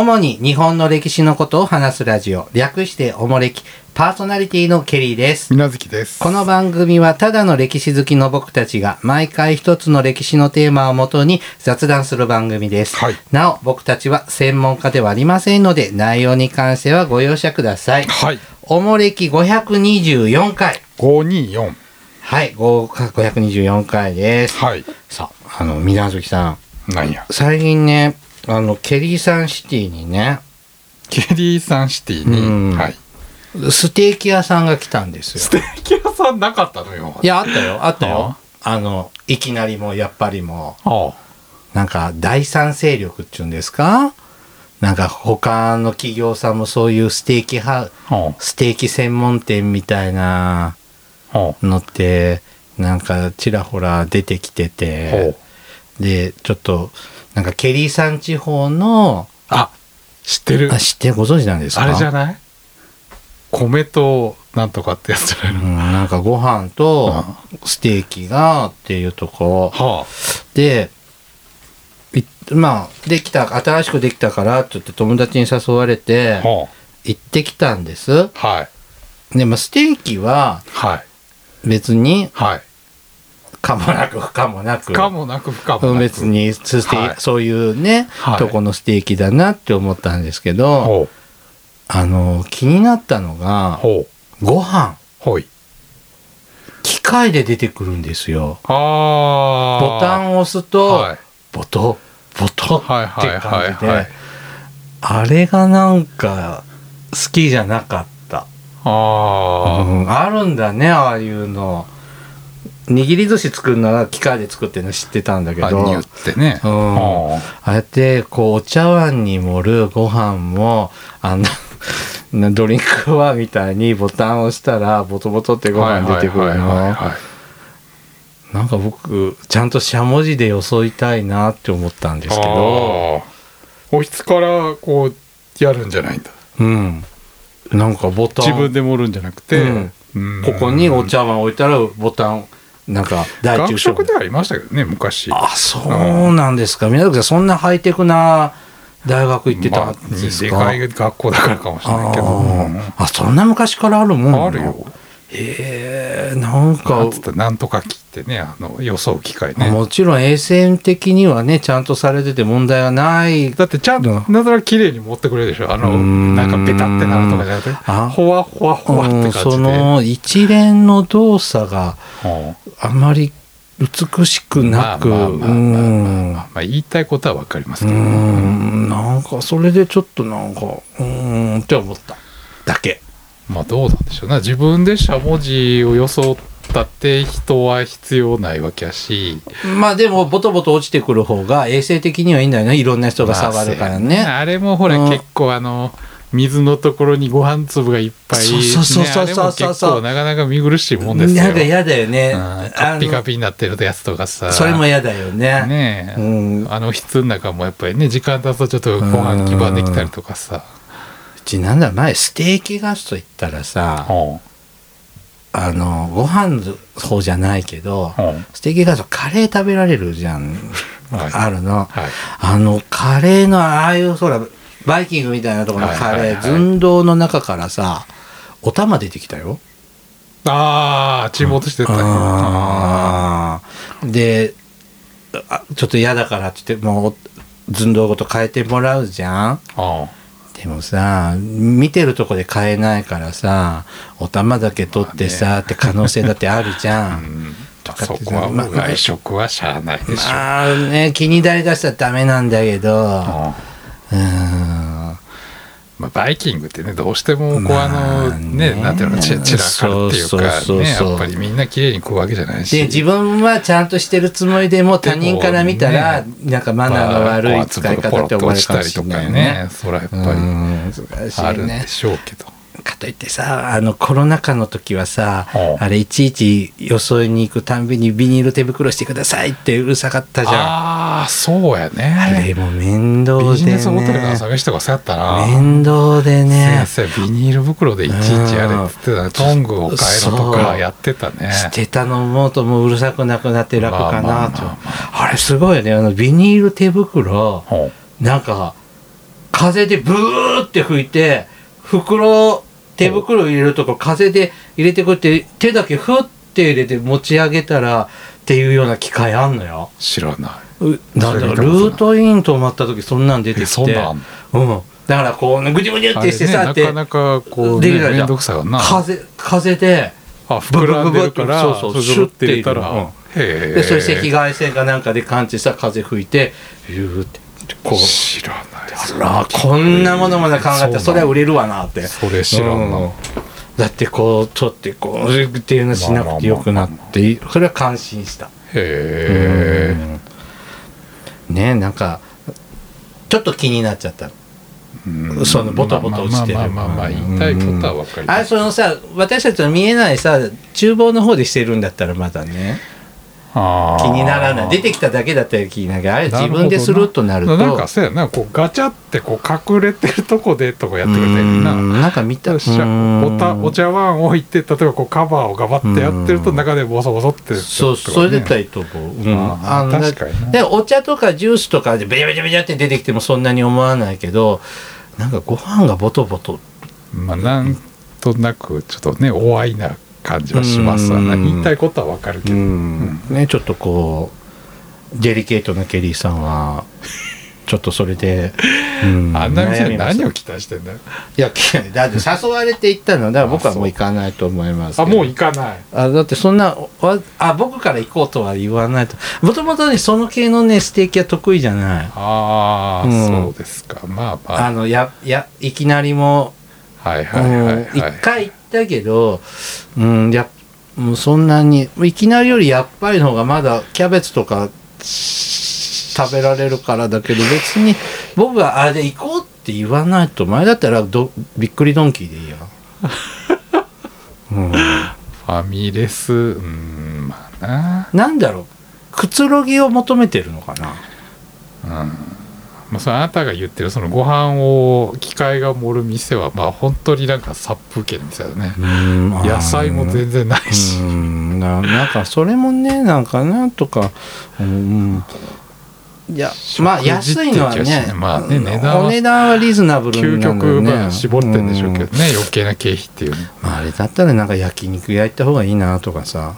主に日本の歴史のことを話すラジオ、略しておもれき、パーソナリティのケリーです。みなずきです。この番組はただの歴史好きの僕たちが毎回一つの歴史のテーマをもとに雑談する番組です。はいなお、僕たちは専門家ではありませんので、内容に関してはご容赦ください。はい。おもれき524回。524。はい、5 524回です。はい。さあ、あの、水無月さん。なんや。最近ね、あの、ケリーサンシティにね、ケリーサンシティうんに、はい。ステーキ屋さんが来たんですよ。ステーキ屋さんなかったの？よ。いや、あったよ、あったよあ。あの、いきなりもうやっぱりもなんか第三勢力っていうんですか？なんか他の企業さんもそういうステーキハウあ。あステーキ専門店みたいなあ。のって、なんかちらほら出てきてて、で、ちょっと、なんかケリーさん地方の、あ、知ってるあ、。知ってご存知なんですか？あれじゃない？米となんとかってやつじゃないのうん、なんかご飯とステーキがっていうとこはでいまあできた新しくできたからって言って友達に誘われあ。ては行ってきたんですあ。はい。でもステーキははい。別にはい。かもなく不可もなく不可もなく不可もなく。別。にステーはいそういうね、はいとこのステーキだなって思ったんですけど。あの気になったのが。ご飯ほい。機械で出てくるんですよああ。ボタンを押すと、はい。ボトボトってはいはいはい感じはいで。あれがなんか好きじゃなかった、あうん、あるんだねああいうの握り寿司作るのは機械で作ってるの知ってたんだけあ。どあ、ニュってね。うん。はあ。あやってこうお茶碗に盛るご飯もあのな ドリンクはみたいにボタンを押したらボトボトってあご飯出てくるの。はいなんか僕ちゃんとしゃもじでよそいたいなって思ったんですけど。おひつからこうやるんじゃないんだ。うん。なんかボタン。自分で盛るんじゃなくて、うん。うん。ここにお茶碗置いたらボタンなんか大中学小食ではありましたけどね昔。あそうなんですか。宮崎さんそんなハイテクな大学行ってたんまあですか、でかい学校だからかもしれないけど、うんあそんな昔からあるもんあるよ。へえなんかなんつったらなんとか切ってねあの予想機械ね。もちろん衛生的にはねちゃんとされてて問題はない。だってちゃんとうん。なぜなら綺麗に持ってくれるでしょ。あのうん。なんかペタってなるとかじゃなくてあほわほわほわってうん感じで、その一連の動作がうん。あまり美しくなく言いたいことはわかりますうけど、んなんかそれでちょっとなんかうーんって思った。だけ。まあどうなんでしょうな。自分でしゃもじを装ったって人は必要ないわけやし。まあでもボトボト落ちてくる方が衛生的にはいいんだよね。いろんな人が触るからね、まああれもほら、うん。結構あの水のところにご飯粒がいっぱい、そうそうそうそうねあれも結構なかなか見苦しいもんですよ。なんか嫌だよね、うんカッピカピになってるやつとかさ。それも嫌だよね。ねえ、うん。あの室の中もやっぱりね時間経つとちょっとご飯基盤できたりとかさ、うちなんだ前ステーキガスト行ったらさうんあのご飯の方じゃないけどうん。ステーキガストカレー食べられるじゃん。はい。あるの。はい。あのカレーのああいうほらバイキングみたいなところのカレー寸胴の中からさお玉出てきたよ。ああ沈没してたねあー。であちょっと嫌だからって言ってもう寸胴ごと変えてもらうじゃん。あでもさ見てるとこで買えないからさお玉だけ取ってさ、って可能性だってあるじゃあ、ん。うん。とかそこは外食はしゃあないでしょ、まあね気になりだしたらダメなんだけど。うん。うんまあ、バイキングってねどうしてもこう、まああのね。ねなんていうのち散らかるっていうかねやっぱりみんな綺麗に食うわけじゃないし。で自分はちゃんとしてるつもりでも他人から見たら、なんかマナーの悪い使い方って思われるかもしれないよね。それはやっぱりあるんで。しょうけど、かといってさあのコロナ禍の時はさはああれいちいちよそいに行くたんびにビニール手袋してくださいってうるさかったじゃん。ああそうやあねれも面倒でビジネスホテルからね。探したとかそうやったな面倒でね。先生ビニール袋でいちいちやれっつってたねトングを変えろとかやってたねしてたのもうともううるさくなくなって楽かなと。まあれすごいよね。あのビニール手袋、ほなんか風でブーって吹いて袋手袋入れるとこ風で入れてくって手だけふって入れて持ち上げたらっていうような機械あんのよ。知らない。うなんだろうルート。イン止まった時そんなん出てえきて。うん、だからこうねぐじゅぐじゅってしてさって、なかなかこう、ね、できないじゃん。風風であ膨らんでるからそうそうそれって入れたら、シュッて入れるへえでそれ赤外線かなんかで感知したら風吹いてビューってこう。知らない。あらこんなものまで考えたらそれは売れるわなって。それ知らんな、うん。だってこう取ってこうっていうのしなくてよくなってそれは感心した。へえ、うん。ねなんかちょっと気になっちゃった。うん。そのボタボタ落ちてる。まあまあまあまあ言いたいことは分かります。そのさ私たちの見えないさ厨房の方でしてるんだったらまだね気にならない。出てきただけだったら気になるけどあれ自分でするとなると。なんかそうやなこうガチャってこう隠れてるとこでとかやってくれたらいいな。うんなんか見た。しゃおたお茶碗置いて例えばこうカバーをガバってやってるとうん。中でボソボソってそうそれだったらいいと思う、うん。あーの確かにねでお茶とかジュースとかでベチャベチャベチャって出てきてもそんなに思わないけどなんかご飯がボトボト。まあなんとなくちょっとねお会いな感じはしますわ。なうん言いたいことは分かるけうど、ん。ねちょっとこうデリケートなケリーさんはちょっとそれで、うん。あんな店何を期待してんだよ？いやだって誘われて行ったのだから僕はもう行かないと思いますあもう行かない。あだってそんなわあ僕から行こうとは言わないと。もともとねその系のねステーキは得意じゃない。ああ、うん。そうですか。まあまあ。あのややいきなりもはいはいはいはい、うん一回行ったけどうんやもうそんなにいきなりよりやっぱりの方がまだキャベツとか食べられるからだけど別に僕があれ行こうって言わないと前だったらどびっくりドンキーでいいや。うん。ファミレスうんまあな。なんだろう。くつろぎを求めてるのかな。うんまあ、それあなたが言ってるそのご飯を機械が盛る店はまあ本当になんか殺風景の店だよね。野菜も全然ないし、うんななんかそれもねなんかなんとかうんいやまあ安いのはねまあね値段はお値段はリーズナブル究なね。極まあ絞ってんでしょうけどね、余計な経費っていうの。まあ、あれだったらなんか焼肉焼いた方がいいなとかさ。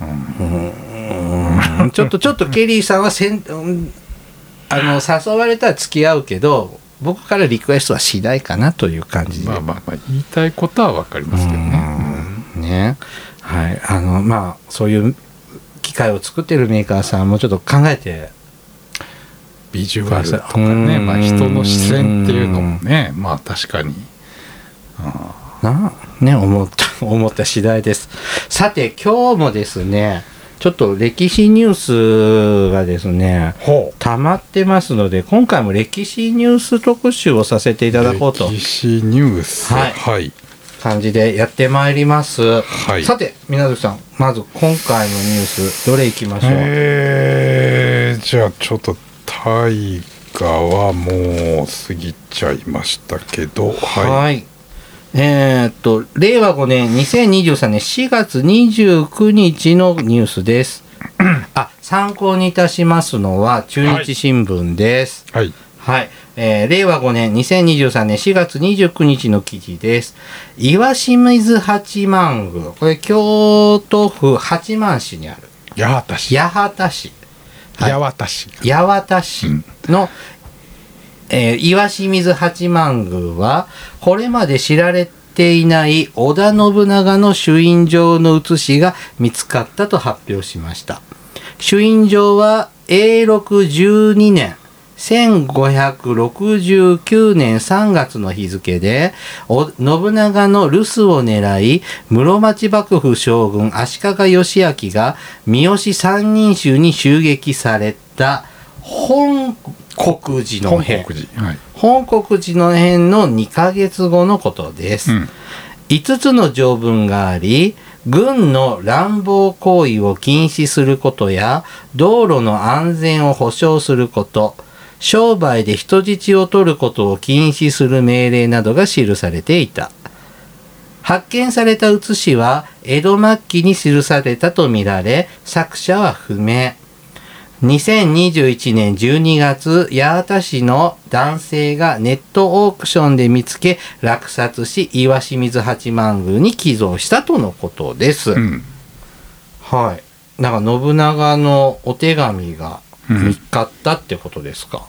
うん。ちょっとちょっとケリーさんはせんうんあの誘われたら付き合うけど僕からリクエストはしないかなという感じで。まあまあまあ言いたいことは分かりますけどね、うん。ね。はい。あのまあそういう機械を作ってるメーカーさんもちょっと考えて。ビジュアルとかね、うん。まあ、人の視線っていうのもねまあ確かに。なね思った思った次第です。さて今日もですねちょっと歴史ニュースがですね溜まってますので今回も歴史ニュース特集をさせていただこうと。歴史ニュース。はい。はい、感じでやってまいります、はい。さて皆月さんまず今回のニュースどれいきましょう、えー、じゃあちょっと大河はもう過ぎちゃいましたけど。はい、はい。えーっと、令和5年、2023年4月29日のニュースです。あ、参考にいたしますのは中日新聞です。はいはい。えー令和5年、2023年4月29日の記事です。岩清水八幡宮。これ、京都府八幡市にある。八幡市八幡市。はい八幡市八幡市の、えー岩清水八幡宮はこれまで知られていない織田信長の朱印状の写しが見つかったと発表しました。朱印状は永禄12年1569年3月の日付で信長の留守を狙い室町幕府将軍足利義昭が三好三人衆に襲撃された本国寺の本変国寺はい、本国寺の変の2ヶ月後のことです。うん5つの条文があり、軍の乱暴行為を禁止することや、道路の安全を保障すること、商売で人質を取ることを禁止する命令などが記されていた。発見された写しは江戸末期に記されたとみられ、作者は不明。2021年12月、八幡市の男性がネットオークションで見つけ、落札し、岩清水八幡宮に寄贈したとのことです。うんはい。なんか信長のお手紙がうん見つかったってことですか？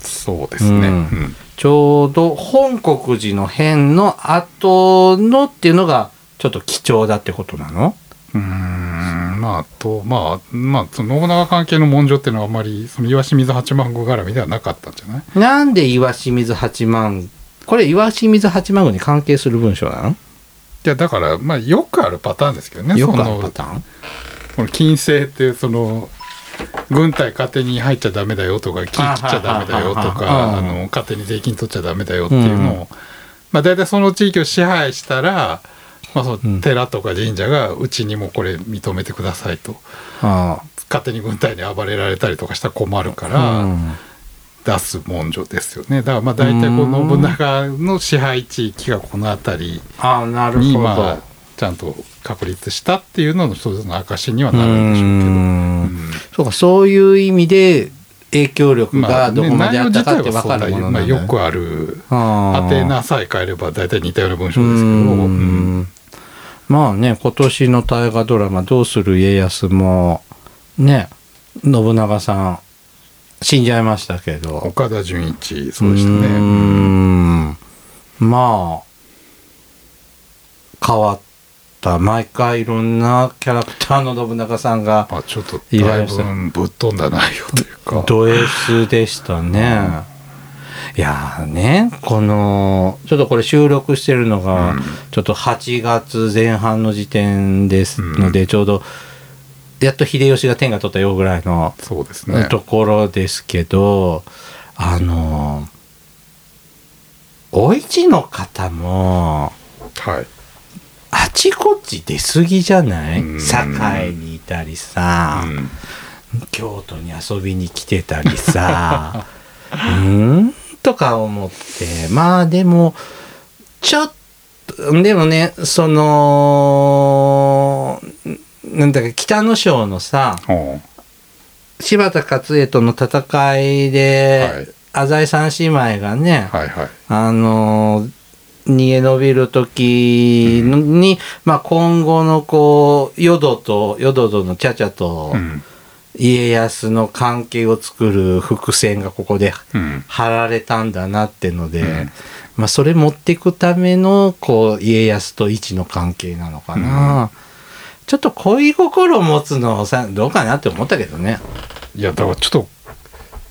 そうですね、うんうんちょうど本国寺の変の後のっていうのがちょっと貴重だってことなの？うーんまあとまあまあその信長関係の文書っていうのはあまりその岩清水八幡宮絡みではなかったんじゃない？なんで岩清水八幡これ岩清水八幡宮に関係する文章なのいやだからまあよくあるパターンですけどねよくあるパターン？この禁制ってその軍隊勝手に入っちゃダメだよとか木切っちゃダメだよとかはあの勝手に税金取っちゃダメだよっていうのを、まあ大体その地域を支配したら、まあ、そうん。の寺とか神社がうちにもこれ認めてくださいと。あ勝手に軍隊に暴れられたりとかしたら困るかあらうん。出す文書ですよね。だからまあ大体この信長の支配地域がこの辺りにまあちゃんと確立したっていうのの一つの証にはうなるんでしょうけど。ん。うん。そうかそういう意味で影響力まあがどこまであったかって分かる内容自体はそうだまあ、ものなんだよくあるあハテナさえ変えれば大体似たような文章うですけど、うん。んまあね今年の大河ドラマ「どうする家康」もね信長さん死んじゃいましたけど岡田准一そうでしたね。んまあ変わった毎回いろんなキャラクターの信長さんがまあ、ちょっとだいぶぶっ飛んだ内容というかド S でしたね。いやーねこのちょっとこれ収録してるのが、うん。ちょっと8月前半の時点ですので、ちょうどやっと秀吉が天下取ったよぐらいのそうですね。ところですけど、あのお市の方もはい。あちこち出過ぎじゃない？うん。堺にいたりさ、うん。京都に遊びに来てたりさ。うん？とか思ってまあでもちょっとでもねそのなんだか北の章のさほ柴田勝家との戦いで、浅井三姉妹がね、うはいはい。あの逃げ延びる時のに、まあ今後のこう淀と淀との茶々と、うん家康の関係を作る伏線がここでうん。張られたんだなってので、うん。まあそれ持っていくためのこう家康と一の関係なのかな、ちょっと恋心を持つのさどうかなって思ったけどね。いやだからちょっと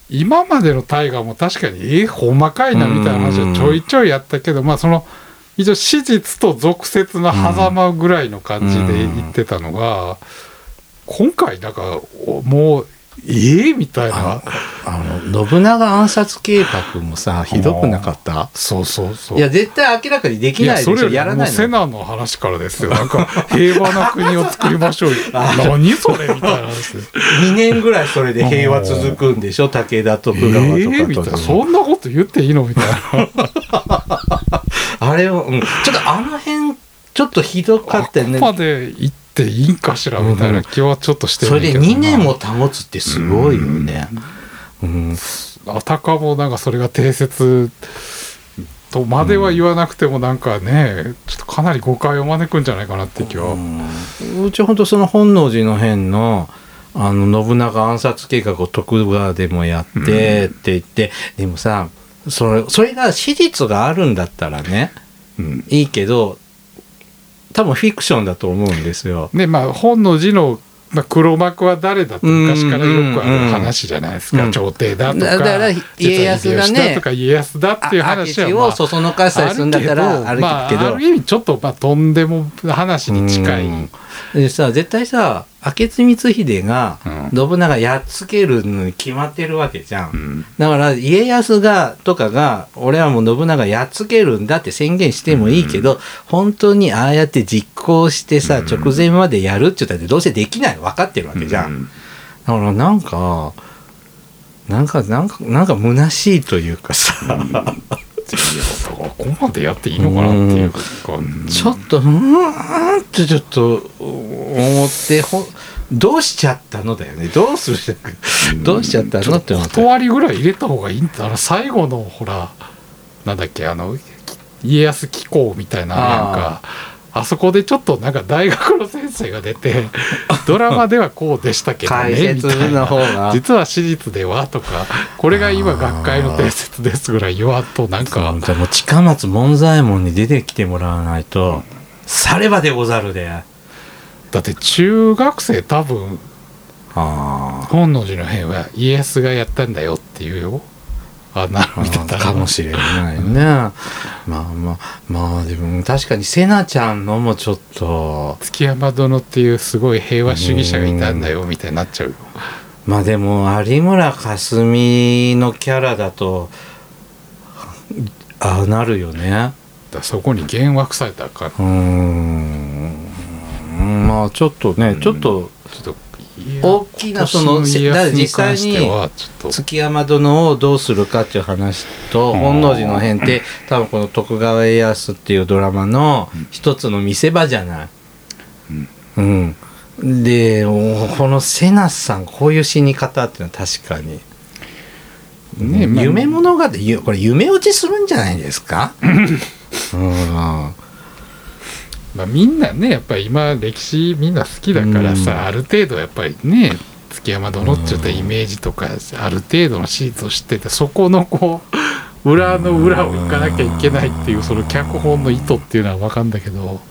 今までの大河も確かにえほんまかいなみたいな話はちょいちょいやったけどまあその一応史実と俗説の狭間ぐらいの感じで言ってたのが、今回なんかおもうええみたいな。あの信長暗殺計画もさひどくなかった？そうそうそう。いや絶対明らかにできないでしょ。やらないの。セナの話からですよ。なんか平和な国を作りましょう。よ何それみたいな話です。2年ぐらいそれで平和続くんでしょ？武田徳川ええみとかと、たいな。そんなこと言っていいのみたいな。あれを、うん、ちょっとあの辺ちょっとひどかったよね。まで行っていいんかしらみたいな気はちょっとしてるけど。な2年も保つってすごいよね。うん、あたかもなんかそれが定説とまでは言わなくてもなんかね、ちょっとかなり誤解を招くんじゃないかなって気は、うち本当その本能寺の変のあの信長暗殺計画を徳川でもやってって言って、でもさそれそれが史実があるんだったらねうん。いいけど多分フィクションだと思うんですよ。でまあ本能寺の、まあ、黒幕は誰だって昔からよくある話じゃないですか、うん。朝廷だとかだから家康がねとか家康だっていうあ話は、まあをそそのかしたりするんだったらあるけど,、まあ、ある意味ちょっとまあとんでも話に近い、うんでさ絶対さ明智光秀がうん。信長やっつけるのに決まってるわけじゃん、うん。だから家康がとかが俺はもう信長やっつけるんだって宣言してもいいけど、本当にああやって実行してさ、うん。直前までやるって言ったってどうせできないの。分かってるわけじゃん、うん。だからなんかなんかなんかなんか虚しいというかさ、いやだからここまでやっていいのかなっていうか、うん。ちょっとうーんってちょっと思ってほどうしちゃったのだよね。どうする？どうしちゃったのって思って断りぐらい入れた方がいいんだあの最後のほらなんだっけあの家康紀行みたいなのなんかあそこでちょっとなんか大学の先生が出て ドラマではこうでしたけど解ね実は史実ではとかこれが今学会の定説ですぐらい言わんとなんか。じゃあもう近松門左衛門に出てきてもらわないとさればでござるで。だって中学生多分あ本能寺の変は家康がやったんだよっていうよあなるあ見てたらかもしれないね。まあまあまあでも確かにせなちゃんのもちょっと築山殿っていうすごい平和主義者がいたんだよみたいになっちゃうよ。まあでも有村架純のキャラだとああなるよね。だそこに幻惑されたかん。うーん。まあちょっとねちょっとちょっと大きなその家康に築山殿をどうするかっていう話とうん。本能寺の変って多分この徳川家康っていうドラマの一つの見せ場じゃない。うん、でおこの瀬名さんこういう死に方っていうのは確かに、ねまあ。夢物語ゆこれ夢落ちするんじゃないですか？うんまあ、みんなねやっぱり今歴史みんな好きだからさ、うん。ある程度やっぱりね築山殿って言ったイメージとか、ある程度の史実を知っててそこのこう裏の裏を行かなきゃいけないっていうその脚本の意図っていうのは分かんだけど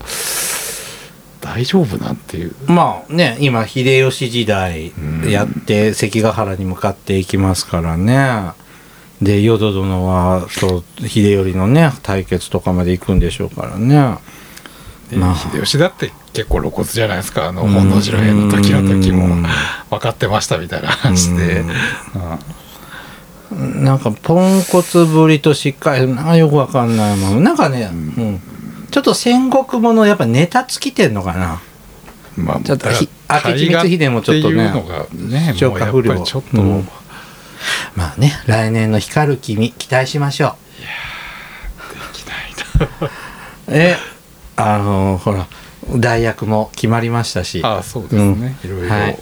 大丈夫なんていう。まあね今秀吉時代やって関ヶ原に向かっていきますからね。で淀殿はと秀頼のね対決とかまで行くんでしょうからねでまあ。秀吉だって結構露骨じゃないですか。あの本能寺の変の時の時もうん。分かってましたみたいな話で、なんかポンコツぶりとしっかりなんかよくわかんないもん。なんかね、うん。ちょっと戦国ものやっぱネタ尽きてんのかな。まあ、ちょっとひ明智光秀もちょっとね消化不良。ちょっと、うん。まあね来年の光る君期待しましょできないな。うえあのほら代役も決まりましたし。ああそうですね、いろいろ、はい。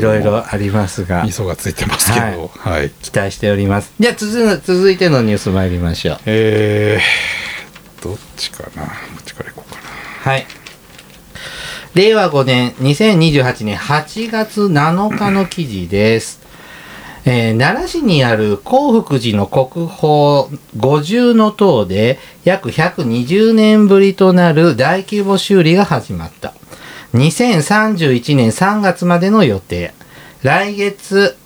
ろいろありますが。味噌がついてますけど。はい、期待しております。じゃあ続続いてのニュース参りましょう。えー、どっちかな。こっちからいこうかな。はい。令和5年、2028年8月7日の記事です。えー奈良市にある興福寺の国宝五重の塔で約120年ぶりとなる大規模修理が始まった。2031年3月までの予定。来月、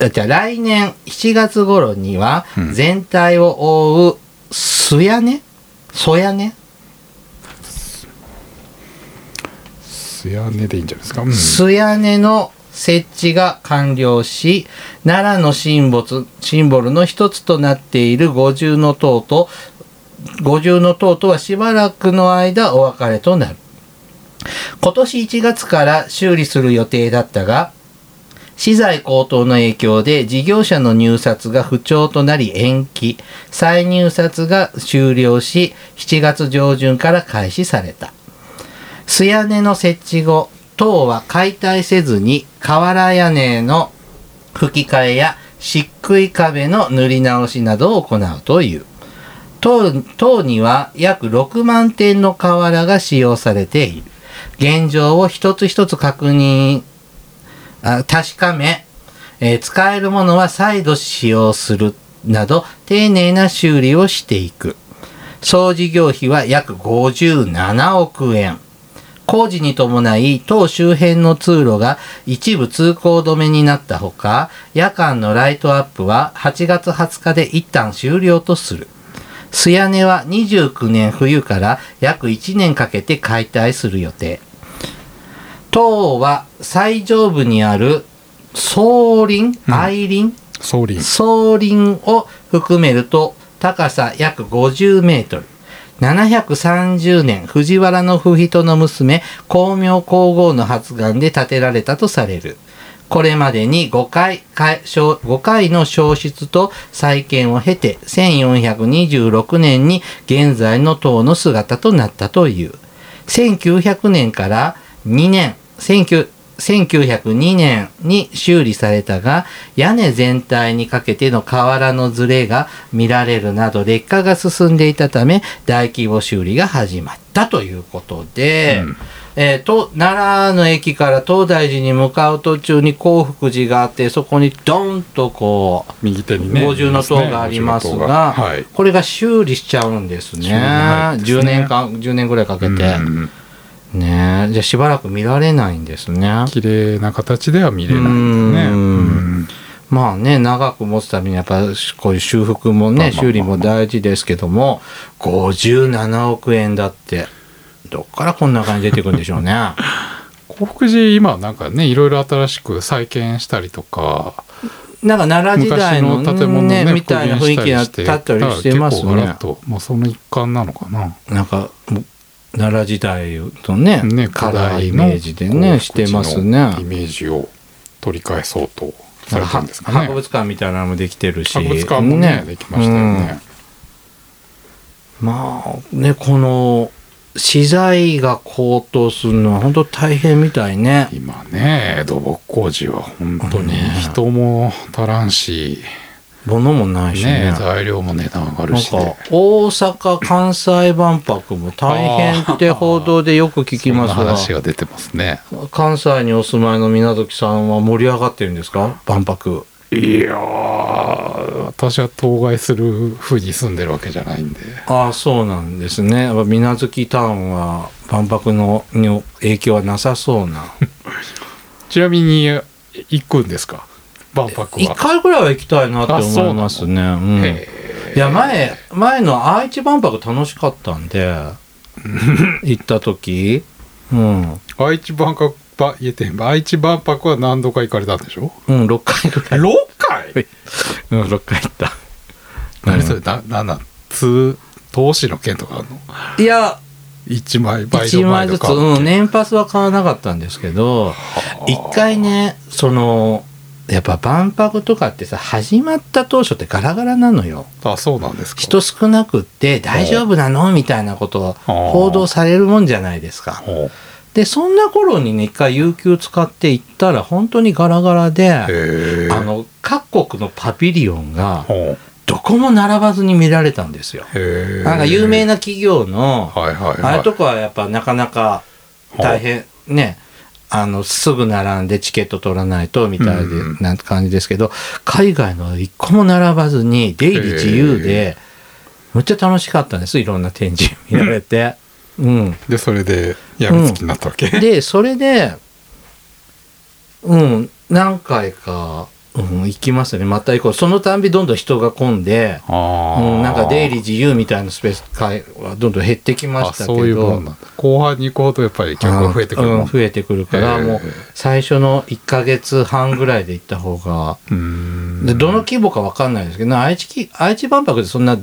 あじゃあ来年7月頃にはうん。全体を覆う素屋根？素屋根？素屋根でいいんじゃないですか、うん。素屋根の設置が完了し奈良の神仏シンボルの一つとなっている五重の塔と五重の塔とはしばらくの間お別れとなる。今年1月から修理する予定だったが資材高騰の影響で事業者の入札が不調となり延期。再入札が終了し7月上旬から開始された。素屋根の設置後塔は解体せずに瓦屋根の吹き替えや漆喰壁の塗り直しなどを行うという。塔塔には約6万点の瓦が使用されている。現状を一つ一つ確認あ確かめ、えー使えるものは再度使用するなど丁寧な修理をしていく。総事業費は約57億円。工事に伴い当周辺の通路が一部通行止めになったほか夜間のライトアップは8月20日で一旦終了とする。素屋根は29年冬から約1年かけて解体する予定。塔は最上部にある総輪うん。愛輪、総輪。総輪を含めると高さ約50メートル。730年藤原の不人の娘光明皇后の発願で建てられたとされる。これまでに5回5回の消失と再建を経て1426年に現在の塔の姿となったという。1900年から2年、19 1902年に修理されたが屋根全体にかけての瓦のずれが見られるなど劣化が進んでいたため大規模修理が始まったということで、うんえーと奈良の駅から東大寺に向かう途中に興福寺があってそこにドンとこう右手にね五重塔がありますが、はいこれが修理しちゃうんですね。すね10年間、10年ぐらいかけて。うんねえじゃあしばらく見られないんですね。綺麗な形では見れないんだよねうんうんまあね、長く持つためにやっぱこういう修復もね、修理も大事ですけども、57億円だって、どっからこんな金出てくるんでしょうね。幸福寺今なんかねいろいろ新しく再建したりとかなんか奈良時代の建物ね、ねみたいな雰囲気が立ったりしてますね結構ガラッ。ともうその一環なのかななんか、奈良時代のね、ねカラーイメージでね、してますね。イメージを取り返そうとされたんですかね博物館みたいなのもできてるし。博物館もねできましたよね、うんまあね、この資材が高騰するのは本当大変みたいね。今ね土木工事は本当にね人も足らんし、物もないしね。ね材料も値段上がなんかるしで大阪・関西万博も大変って報道でよく聞きますが。話が出てますね。関西にお住まいの皆月さんは盛り上がってるんですか？万博。いやー私は当該する風に住んでるわけじゃないんで。ああそうなんですね。やっぱ水月タウンは万博のに影響はなさそうな。ちなみに行くんですか？万博一は回ぐらいは行きたいなって思いますね。うん。いや前前の愛知万博楽しかったんで。行った時。うん。愛知万博ば言えて愛知万博は何度か行かれたんでしょ？うん6回ぐらい。6回？うん6回行った。何それ？ななんなん？通投資の件とかあるの？いや1枚倍1の枚ずつ、うん、年パスは買わなかったんですけど一回ねそのやっぱ万博とかってさ始まった当初ってガラガラなのよ。あそうなんですか。人少なくって大丈夫なのみたいなことを報道されるもんじゃないですか。でそんな頃にね一回有給使って行ったら本当にガラガラであの各国のパビリオンがどこも並ばずに見られたんですよ。なんか有名な企業のはいはいはい。ああいうとこはやっぱなかなか大変ねあのすぐ並んでチケット取らないとみたいな感じですけど海外の一個も並ばずに出入り自由でむっちゃ楽しかったんですいろんな展示見られて。うん、でそれでやみつきになったわけ、でそれでうん何回か、うん、行きますよね。また行こう。そのたんびどんどん人が混んで、うん、なんか出入り自由みたいなスペース会はどんどん減ってきまあしたけど。後半に行くほどやっぱり客が増えてくるうん増えてくるからもう最初の1ヶ月半ぐらいで行った方が。でどの規模か分かんないですけど愛知き愛知万博でそんな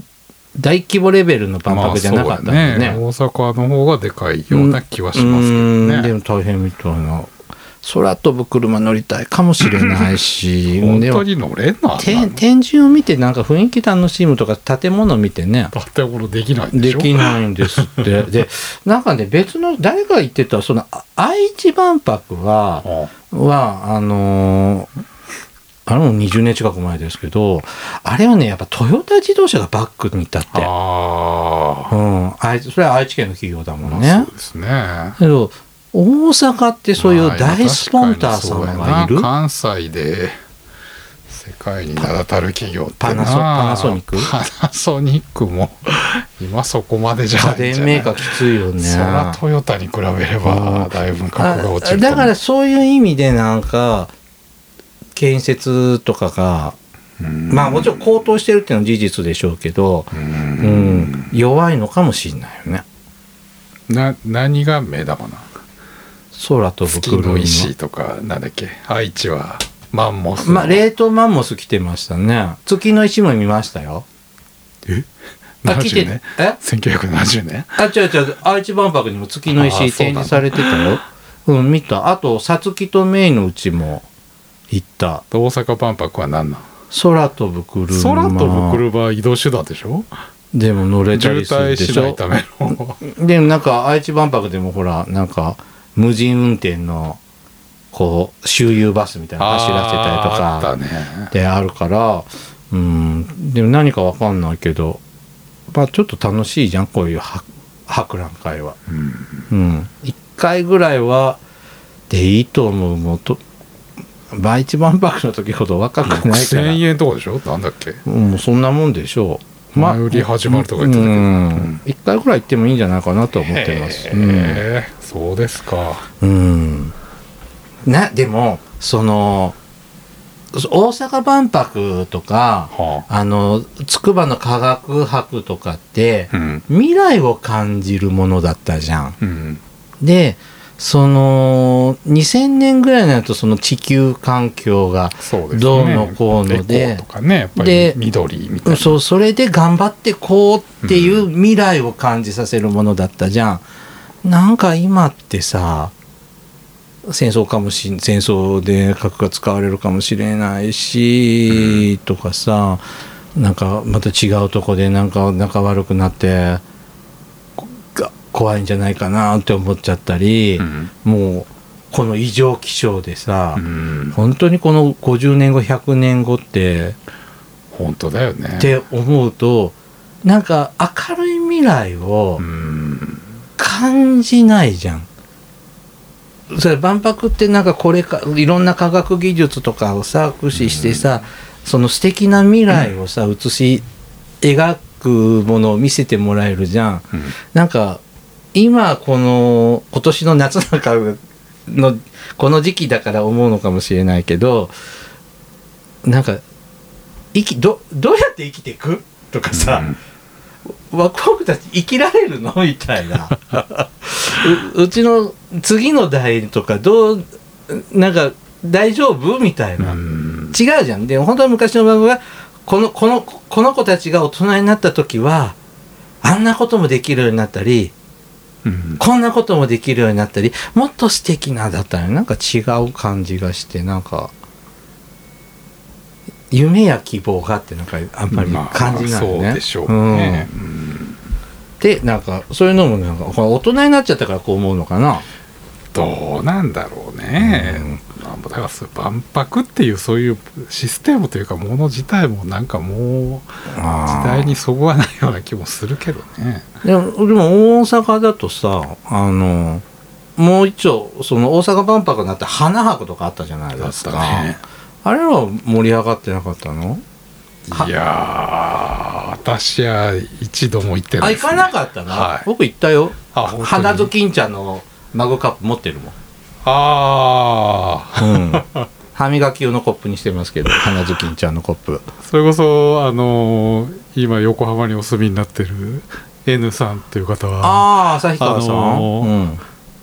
大規模レベルの万博じゃなかったんでね,、まあそうや大阪の方がでかいような気はしますけどうんでねも大変みたいな空飛ぶ車乗りたいかもしれないし本当に乗れんなを見てなんか雰囲気楽しむとか建物見てね。建物できないんででしょ。きないんですって。でなんかね別の誰か言ってたそのあ愛知万博はあはあのーあれも20年近く前ですけどあれはねやっぱトヨタ自動車がバックにいたって。あうん、あいそれは愛知県の企業だもんね。そうですね。けど大阪ってそういうまあ大スポンター様がいる、関西で世界に名だたる企業ってなパナソパナソニック？パナソニックも今そこまでじゃない家電メーカーきついよね。そらトヨタに比べればだいぶ格が落ちるだからそういう意味でなんか建設とかがうん。まあもちろん高騰してるっていうのは事実でしょうけど、ううん。ん、弱いのかもしれないよね。な何が目玉なの？空飛ぶ月車の石とかなんだっけ？愛知はマンモスのまあ冷凍マンモス来てましたね。月の石も見ましたよ。え？あ来て70年？え？1970年？あ、違う違う、愛知万博にも月のあ石展示されてたよ。うん、見た。あと、さつきとメイのうちも行った。大阪万博は何なの？空飛ぶ車。空飛ぶ車は移動手段でしょ？でも乗れた渋りする滞でしょ。でもなんか愛知万博でもほら、なんか無人運転のこう周遊バスみたいなの走らせたりとかであるからうん。でも何かわかんないけどまあちょっと楽しいじゃんこういうは博覧会は。うん。うん、1回ぐらいはでいいと思うもうと第一万博の時ほど若くないから。6000円とかでしょ？なんだっけ？もうそんなもんでしょう前売り始まるとか言ってたけど。うん。1回ぐらい行ってもいいんじゃないかなと思ってます。へえそうですか。うん、うんなでもその大阪万博とかはあ。の筑波の科学博とかってあうん。未来を感じるものだったじゃん。うん。でその2000年ぐらいになるとその地球環境がどうのこうのでエコーとかねやっぱりで緑みたいな。そうそれで頑張ってこうっていう未来を感じさせるものだったじゃん。なんか今ってさ戦争かもしん戦争で核が使われるかもしれないし、とかさなんかまた違うとこでなんか仲悪くなって怖いんじゃないかなって思っちゃったり、うん。もうこの異常気象でさ、うん。本当にこの50年後100年後って本当だよね。って思うとなんか明るい未来をうん。感じないじゃん。それ万博ってなんかこれかいろんな科学技術とかをさ駆使してさ、その素敵な未来をさ映し描くものを見せてもらえるじゃん。うん。なんか今この今年の夏なんかのこの時期だから思うのかもしれないけどなんか生きどどうやって生きていく？とかさ、若僕たち生きられるの？みたいな。ううちの次の代とかどうなんか大丈夫？みたいな、うん。違うじゃん。で本当は昔の番組はこのこのこの子たちが大人になった時はあんなこともできるようになったりうんこんなこともできるようになったりもっと素敵なだったらなんか違う感じがしてなんか夢や希望があってなんかあんまりまあ感じないよね。そうでしょうね。うん。うんでなんかそういうのもなんか大人になっちゃったからこう思うのかな。どうなんだろうね、まあだから万博っていうそういうシステムというかもの自体もなんかもう時代にそぐわないような気もするけどね。でもでも大阪だとさあのもう一丁その大阪万博になって花博とかあったじゃないですか。たね。あれは盛り上がってなかったの？はいやー私は一度も行ってないです、あ行かなかったの、はい。僕行ったよ。花ず金ちゃんのマグカップ持ってるもん、ああうん、歯磨き用のコップにしてますけど花ず金ちゃんのコップ。それこそあのー今横浜にお住みになってる N さんっていう方はああ旭川さん、あのーうん。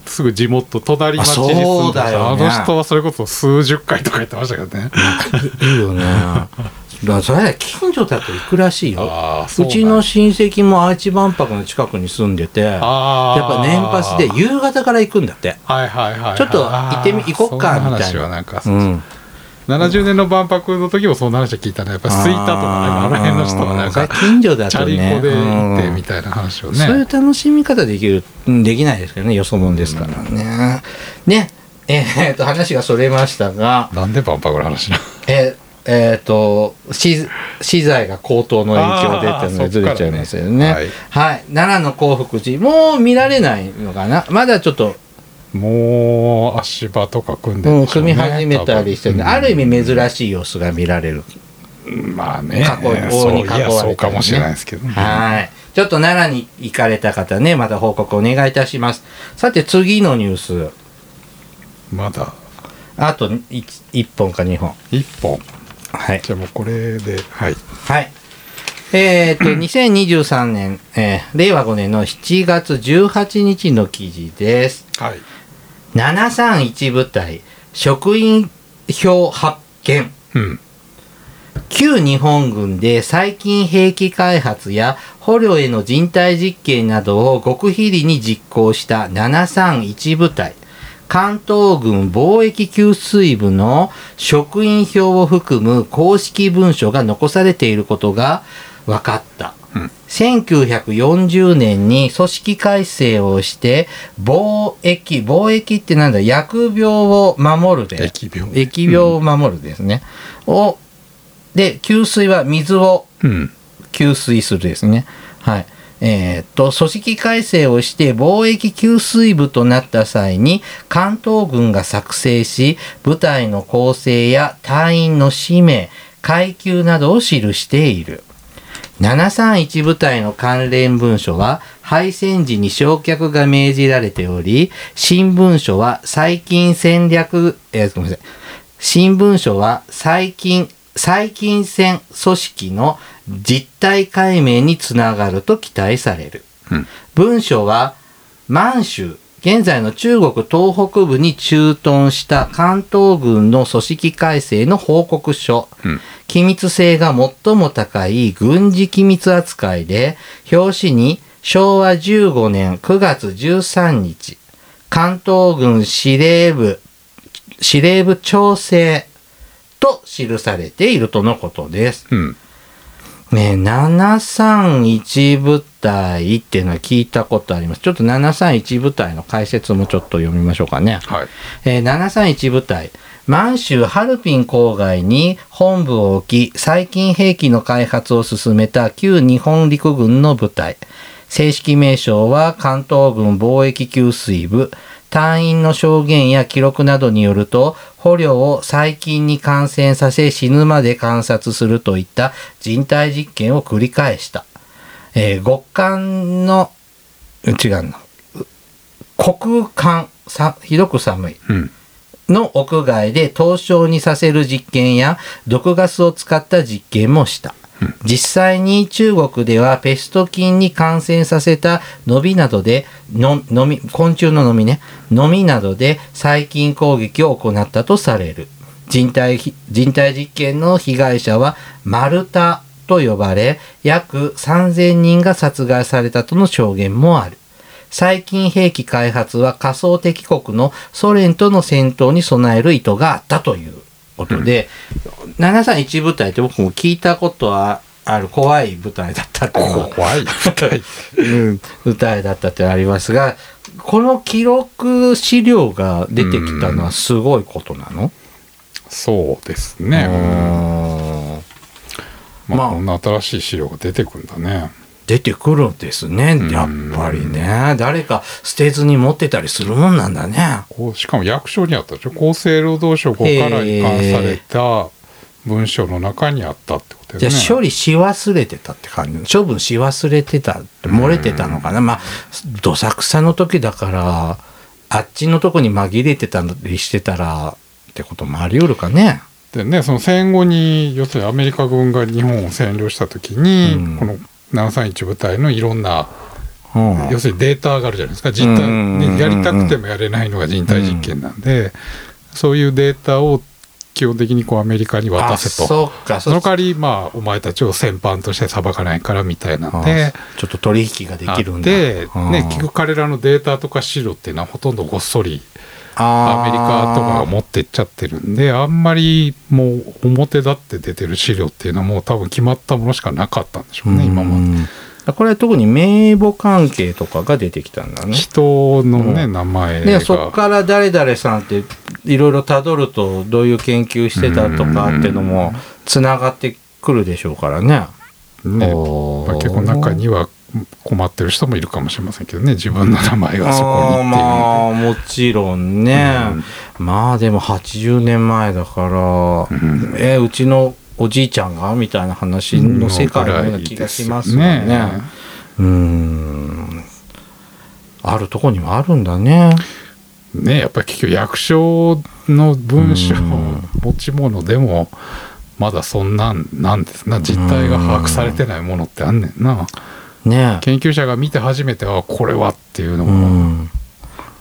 すぐ地元隣町に住んであね。あの人はそれこそ数十回とか言ってましたけどね。いいよね だそれ近所だと行くらしいよ。うちの親戚も愛知万博の近くに住んでてやっあぱ年パスで夕方から行くんだって。はいはいはい。はいちょっと行ってみ行こっかみたいな。話はなんか、うん。70年の万博の時もそんな話聞いたねやっぱ吹田とかねあの辺の人はなんか近所だチャとねリコで行ってうんみたいな話をね、そういう楽しみ方できるうんできないですけどねよそもんですからね。ね。えーっと話がそれましたが。なんで万博の話なの？えーえーっと資資材が高騰の影響でっていうのあーでずれちゃいますよね。そっからねはい、奈良の興福寺もう見られないのかな？まだちょっと、もう足場とか組んでうん、るでしょうね組み始めたりしてるんで、多分ある意味珍しい様子が見られる。まあね囲いに囲われそうかもしれないですけどねはい。ちょっと奈良に行かれた方ね、また報告お願いいたします。さて次のニュース。まだあと 1, 本か2本。一本はい。じゃあもうこれではいはい。えっ、と、2023年、えー令和5年の7月18日の記事です。はい731部隊、職員票発見。うん旧日本軍で最近兵器開発や捕虜への人体実験などを極秘裏に実行した731部隊関東軍貿易給水部の職員票を含む公式文書が残されていることが分かった、うん1940年に組織改正をして、貿易、貿易ってなんだ、疫病を守るで、疫病疫病を守るですね。を、で、給水は水をうん給水するですね。はい。えーっと、組織改正をして貿易給水部となった際に関東軍が作成し、部隊の構成や隊員の氏名、階級などを記している。731部隊の関連文書は敗戦時に焼却が命じられており、新文書は最近戦略、えーごめんなさい。新文書は最近、最近戦組織の実態解明につながると期待される。うん文書は満州、現在の中国東北部に駐屯した関東軍の組織改正の報告書。うん機密性が最も高い軍事機密扱いで、表紙に昭和15年9月13日、関東軍司令部、司令部調整と記されているとのことです。うんね、731部隊っていうのは聞いたことあります。ちょっと731部隊の解説もちょっと読みましょうかね。はいえー731部隊。満州ハルピン郊外に本部を置き、最近兵器の開発を進めた旧日本陸軍の部隊。正式名称は関東軍貿易給水部。隊員の証言や記録などによると、捕虜を細菌に感染させ死ぬまで観察するといった人体実験を繰り返した。えー極寒の、違うの。黒寒、さひどく寒い。うんの屋外で凍傷にさせる実験や毒ガスを使った実験もした。実際に中国ではペスト菌に感染させたノミなどで、ののみ昆虫のノミね、ノミなどで細菌攻撃を行ったとされる。人体、人体実験の被害者はマルタと呼ばれ、約3000人が殺害されたとの証言もある。最近兵器開発は仮想敵国のソ連との戦闘に備える意図があったということで、731部隊って僕も聞いたことはある怖い部隊だったって怖い。部隊うん、部隊だったってありますが、この記録資料が出てきたのはすごいことなの、そうですうねん。まあ、まあ。こんな新しい資料が出てくるんだね出てくるんですねん。やっぱりね。誰か捨てずに持ってたりするもんなんだね。しかも役所にあったでしょ？厚生労働省から移管された文書の中にあったってことじゃですねあ処理し忘れてたって感じ？処分し忘れてたって漏れてたのかな？まあどさくさの時だからあっちのとこに紛れてたりしてたらってこともあり得るかね。でねその戦後に要するにアメリカ軍が日本を占領した時に、うん。この731部隊のいろんなうん。要するにデータがあるじゃないですか。人体、ねやりたくてもやれないのが人体実験なんで、そういうデータを基本的にこうアメリカに渡せと。あそうかその代わりまあお前たちを戦犯として裁かないからみたいなんであちょっと取引ができるんだ。て、うん。ね、結局彼らのデータとか資料っていうのはほとんどごっそりアアメリカとかが持ってっちゃってるんであんまりもう表立って出てる資料っていうのはもう多分決まったものしかなかったんでしょうね今まで。これは特に名簿関係とかが出てきたんだね。人のね、う名前が。でそこから誰々さんっていろいろたどるとどういう研究してたとかっていうのもつながってくるでしょうからね。ね。まあ、結構中には困ってる人もいるかもしれませんけどね。自分の名前がそこにっていう。まあもちろんね、まあでも80年前だから、ん。えうちのおじいちゃんがみたいな話の世界のような気がしますよね。ねうーん。あるとこにもあるんだね。ねやっぱり結局役所の文書うん。持ち物でもまだそんなんなんですな。実態が把握されてないものってあんねんなね。研究者が見て初めてはこれはっていうのうが、ん。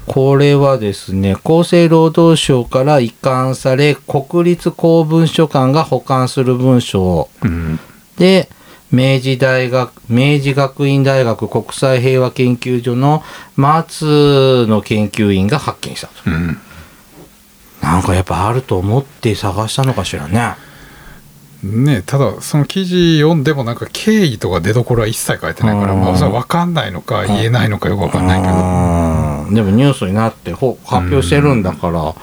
これはですね厚生労働省から移管され国立公文書館が保管する文書。うん。で明治大学明治学院大学国際平和研究所の松の研究員が発見したと。うん。なんかやっぱあると思って探したのかしらねねただその記事読んでもなんか経緯とか出どころは一切書いてないから、うん。まあ、それは分かんないのか言えないのかよく分かんないけど、うん。でもニュースになってほ発表してるんだから、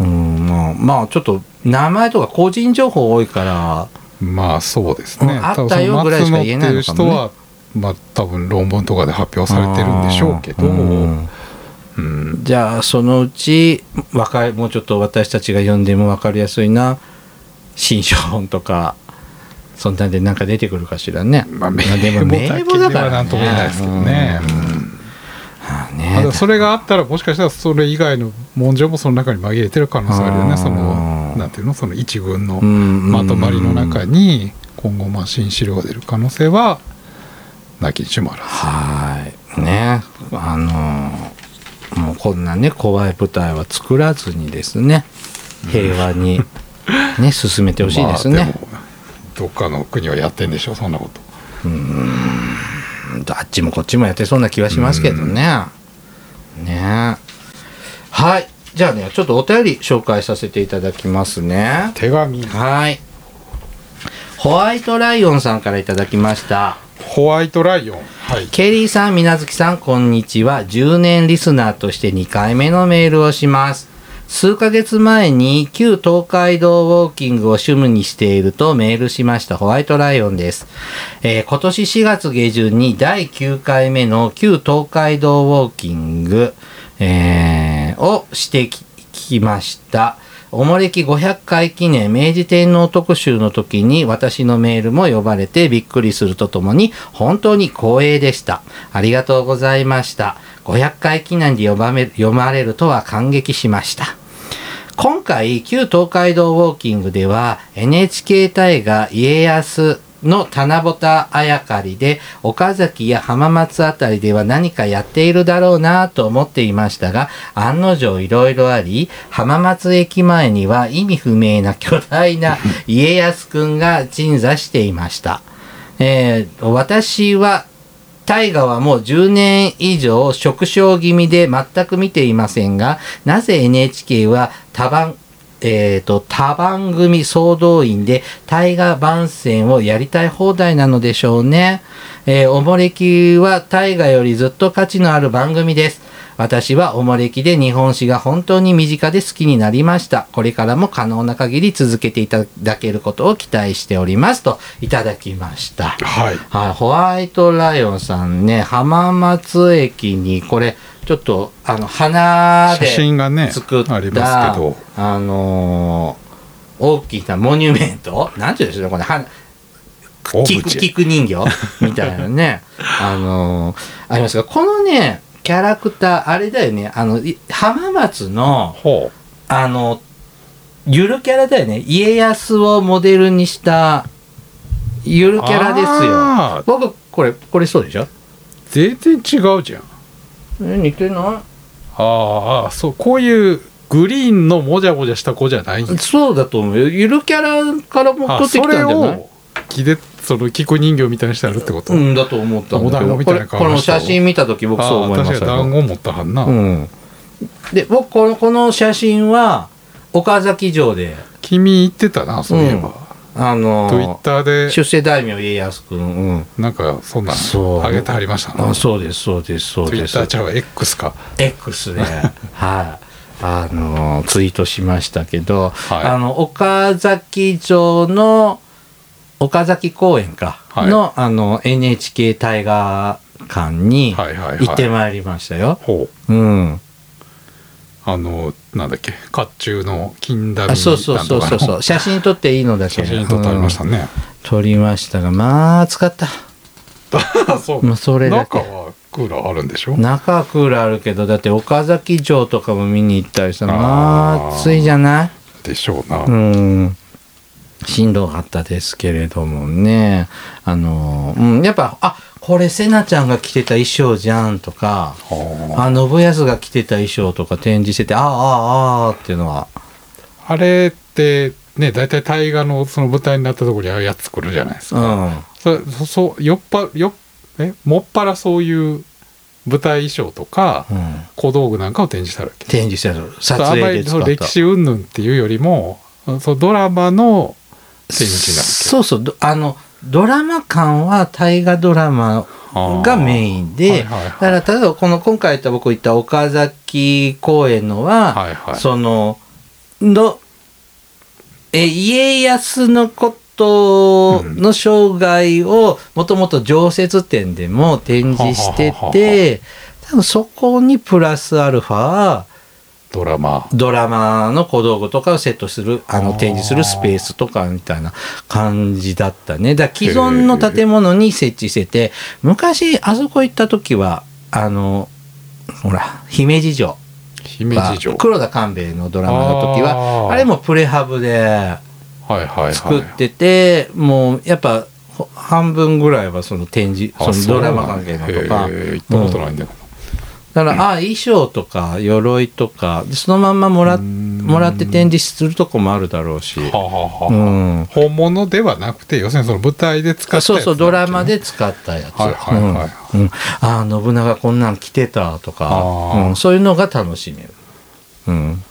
うん。まあ、まあちょっと名前とか個人情報多いから。まあそうですね、うんあったよぐらいしか言えないのかもね。人はまあ多分論文とかで発表されてるんでしょうけど、うん。うん。じゃあそのうちわかもうちょっと私たちが読んでも分かりやすいな新書本とかそんなんでなんか出てくるかしらね。まあ名でも名簿簿だからね。はなんとも言えないですけどね。ねそれがあったらもしかしたらそれ以外の文書もその中に紛れてる可能性あるようんねそのなんていうの？その一軍のうんまとまりの中に今後まあ新資料が出る可能性はなきにしもあらず。はい。ね。あのもうこんなね怖い舞台は作らずにですね平和に ね進めてほしいですね。まあどっかの国はやってんでしょそんなこと。あっちもこっちもやってそうな気はしますけどね。ねはい。じゃあね、ちょっとお便り紹介させていただきますね。手紙はい。ホワイトライオンさんからいただきました。ホワイトライオンはいケリーさん、みなずきさん、こんにちは。10年リスナーとして2回目のメールをします。数ヶ月前に旧東海道ウォーキングを趣味にしているとメールしましたホワイトライオンです。えー今年4月下旬に第9回目の旧東海道ウォーキング、えーをしてきました。おもれき500回記念明治天皇特集の時に私のメールも呼ばれてびっくりするとともに本当に光栄でした。ありがとうございました。500回記念で呼ばめ読まれるとは感激しました。今回旧東海道ウォーキングでは NHK 大河家康の七夕あやかりで岡崎や浜松あたりでは何かやっているだろうなと思っていましたが案の定いろいろあり浜松駅前には意味不明な巨大な 家康くんが鎮座していました。えー私は大河はもう10年以上縮小気味で全く見ていませんが、なぜ NHK は多番、えーと、多番組総動員で大河番宣をやりたい放題なのでしょうね。えーおもれきは大河よりずっと価値のある番組です。私はおもれきで日本史が本当に身近で好きになりました。これからも可能な限り続けていただけることを期待しております。といただきました。はいはい、ホワイトライオンさんね、浜松駅に、これ、ちょっと、あの、花写で真がね作った、ありますけどあのー大きなモニュメント？なんていうんですかね、これ、菊人形？みたいなね、あのーありますが、このね、キャラクター、あれだよね、あの、い浜松の、ほあの、ゆるキャラだよね。家康をモデルにした、ゆるキャラですよ。僕、これ、これそうでしょ？全然違うじゃん。え、似てなああそうこういうグリーンのもじゃもじゃした子じゃないそうだと思うよ。ゆるキャラからも取ってきたんじゃない？を木でその菊人形みたいにしてあるってこと、うん、だと思ったんだけど。これこの写真見たとき僕そう思いました確かに団子持ったはんな、うん。で、僕、この、この写真は、岡崎城で、君言ってたなそういえば、あのツイッターで。出世大名家康くん、うん。なんかそんなんそう。あげてはりましたなあそうです、そうです、そうです。ツイッターちゃうわ。X か。X で、はい、あのツイートしましたけど、はい。あの岡崎城の岡崎公園かはい。の,、あの NHK 大河館に行ってまいりましたよ。ほう。うん、あのなんだっけ甲冑の金だあそうそうそうそうそう。写真撮っていいのだけ。写真撮りましたうん。ね、撮りましたがまあ暑かった。そうまあそれだけ。中はクーラーあるんでしょ？中はクーラーあるけどだって岡崎城とかも見に行ったりしたらまあ暑いじゃない？でしょうな、うん。しんどかったですけれどもね。あの、うん、やっぱ、あ、これせなちゃんが着てた衣装じゃんとか、はあ、信康が着てた衣装とか展示してて、ああ、ああ、ああっていうのは、ああれってね大体大河のその舞台になったところにああやつ来るじゃないですか、うん。そそそうよっぱよっえもっぱらそういう舞台衣装とかうん、小道具なんかを展示したわけ展示してる。撮あんま影で使った。りその歴史云々っていうよりもそのドラマの展示になるそうそうどあのドラマ館は大河ドラマがメインで、はいはいはい。だから例えばこの今回僕言った岡崎公園のは、はいはい。そののえ家康のことの生涯をもともと常設展でも展示してははははて多分そこにプラスアルファドラマ。ドラマの小道具とかをセットするあの展示するスペースとかみたいな感じだったね。だ既存の建物に設置してて昔あそこ行った時はあのほら姫路城。姫路城。黒田官兵衛のドラマの時はあれもプレハブではいはいはい。作ってて、もうやっぱほ半分ぐらいはその展示あそのドラマ関係のとか。行ったことないんだけど、だから、あ衣装とか鎧とかでそのまんまもらうん。もらって展示するとこもあるだろうし、はあはあはあ。うん、本物ではなくて要するにその舞台で使ったやつそうそうドラマでで使ったやつ、はいはいはいうん。うん。ああ信長こんなん着てたとか。うん、そういうのが楽しめる、うん、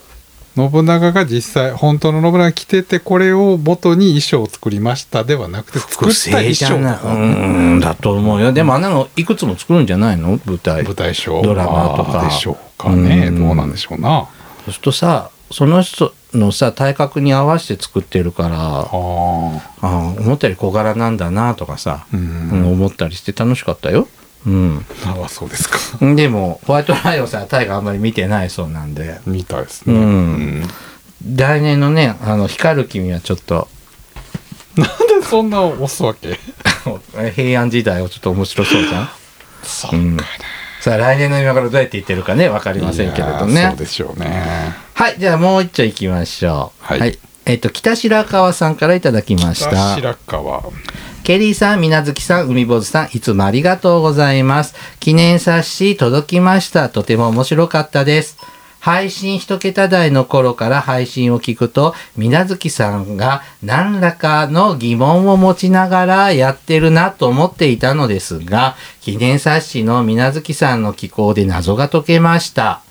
信長が実際本当の信長着ててこれを元に衣装を作りましたではなくて作った衣装。うん、だと思うよ。でもあんなのいくつも作るんじゃないの？舞台。舞台衣装ドラマとか。まあでしょうかね。うん。どうなんでしょうな。そうするとさその人のさ体格に合わせて作ってるからああー思ったより小柄なんだなとかさ、ううんん思ったりして楽しかったよ。うん、あそうですか。でもホワイトライオンさんタイがあんまり見てないそうなんで。みたいですね、うん。うん。来年のね「あの光る君」はちょっと。なんでそんな押すわけ？平安時代をちょっと面白そうじゃん？そうかね、さあ来年の今からどうやって言ってるかね分かりませんけれどね。そうでしょうね。はいじゃあもう一丁いきましょう。はい。えっ、と北白川さんからいただきました。白川ケリーさん、みなずきさん、海坊主さん、いつもありがとうございます。記念冊子届きました。とても面白かったです。配信一桁台の頃から配信を聞くと、みなずきさんが何らかの疑問を持ちながらやってるなと思っていたのですが、記念冊子のみなずきさんの寄稿で謎が解けました。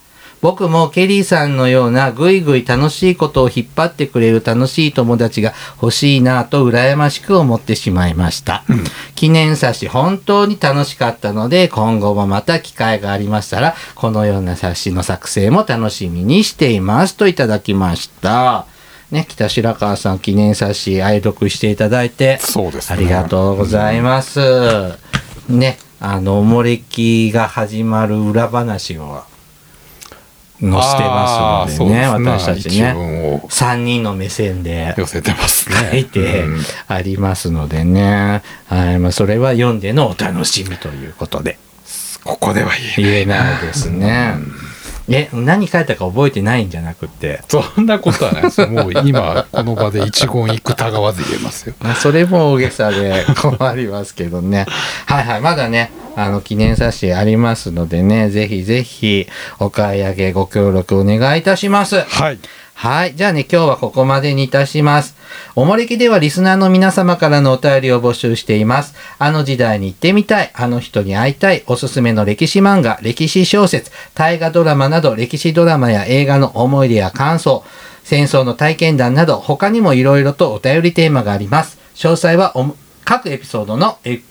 僕もケリーさんのようなぐいぐい楽しいことを引っ張ってくれる楽しい友達が欲しいなぁと羨ましく思ってしまいました。記念冊子本当に楽しかったので今後もまた機会がありましたらこのような冊子の作成も楽しみにしていますといただきました。ね、北白川さん記念冊子愛読していただいてそうですねありがとうございます。ね、あの、おもれきが始まる裏話を載せてますのでね、です私たち一ね。文を3人の目線で寄せてますね書いてうんありますのでね。はい、まあ、それは読んでのお楽しみということで。ここでは言えない言えないですね。え、何書いたか覚えてないんじゃなくて。そんなことはないです もう今この場で一言一句たがわず言えますよ まあ、それも大げさで困りますけどね。はいはい。まだね、あの、記念冊子ありますのでね、ぜひぜひお買い上げご協力お願いいたします。はいはい。じゃあね、今日はここまでにいたします。おもれきではリスナーの皆様からのお便りを募集しています。あの時代に行ってみたい、あの人に会いたい、おすすめの歴史漫画、歴史小説、大河ドラマなど歴史ドラマや映画の思い出や感想、戦争の体験談など他にもいろいろとお便りテーマがあります。詳細はお各エピソードのえ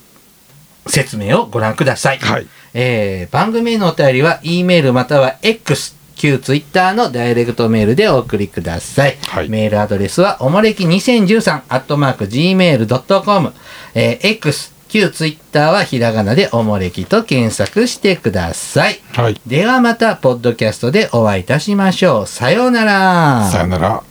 説明をご覧ください。はいえー番組へのお便りは E メールまたは X 旧 Twitter のダイレクトメールでお送りください。はいメールアドレスはおもれき2013アットマーク Gmail.com、えー X 旧 Twitter はひらがなでおもれきと検索してください。はいではまたポッドキャストでお会いいたしましょう。さようなら。さよなら